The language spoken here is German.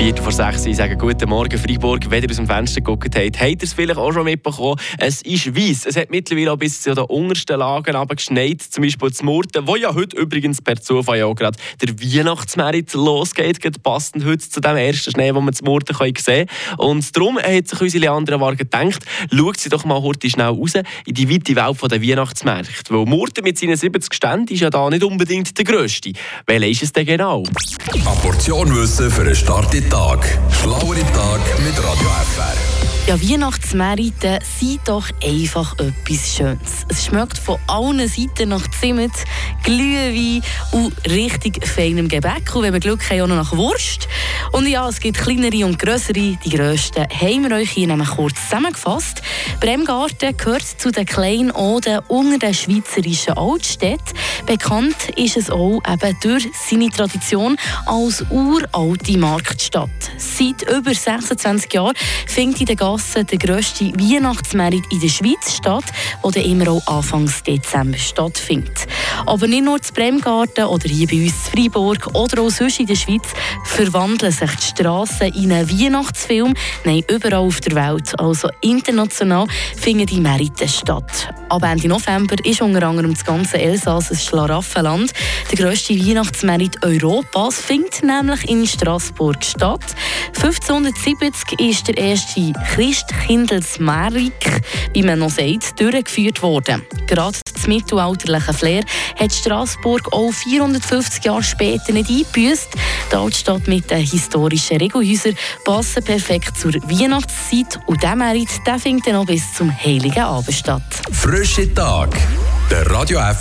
Viertel vor sechs, ich sage guten Morgen Freiburg, wenn ihr aus dem Fenster geguckt habt, habt ihr es vielleicht auch schon mitbekommen, es ist weiss. Es hat mittlerweile auch bis zu den untersten Lagen geschneit, zum Beispiel zu Murten, wo ja heute übrigens per Zufall ja auch gerade der Weihnachtsmerit losgeht, gerade passend heute zu dem ersten Schnee, den wir zu Murten sehen können. Und darum hat sich unsere Leandra Warge gedacht, schaut sie doch mal heute schnell raus in die weite Welt der Weihnachtsmärkte. Weil Murten mit seinen 70 Ständen ist ja da nicht unbedingt der grösste. Welcher ist es denn genau? Eine Portion Wissen für einen Start in Tag. Schlauere Tag mit Radio FR. Ja, Weihnachtsmärkte sind doch einfach etwas Schönes. Es schmeckt von allen Seiten nach Zimt, Glühwein und richtig feinem Gebäck. Und wenn wir Glück haben, auch noch nach Wurst. Und ja, es gibt kleinere und grössere. Die grössten haben wir euch hier nämlich kurz zusammengefasst. Bremgarten gehört zu den kleinen Oden unter den schweizerischen Altstädten. Bekannt ist es auch eben durch seine Tradition als uralte Marktstadt. Seit über 26 Jahren findet in der Gasse der grösste Weihnachtsmarkt in der Schweiz statt, der immer auch Anfang Dezember stattfindet. Aber nicht nur zu Bremgarten oder hier bei uns in Freiburg oder auch sonst in der Schweiz verwandeln sich die Strassen in einen Weihnachtsfilm. Nein, überall auf der Welt, also international, finden die Märkte statt. Ab Ende November ist unter anderem das ganze Elsass ein Schlaraffenland. Der grösste Weihnachtsmarkt Europas findet nämlich in Straßburg statt. 1570 ist der erste Christkindlesmarkt, wie man noch sagt, durchgeführt worden. Gerade das mittelalterliche Flair hat Straßburg auch 450 Jahre später nicht eingebüßt. Die Altstadt mit den historischen Regelhäusern passen perfekt zur Weihnachtszeit und der Merit der findet dann noch bis zum Heiligen Abend statt. Frische Tag, der Radio FR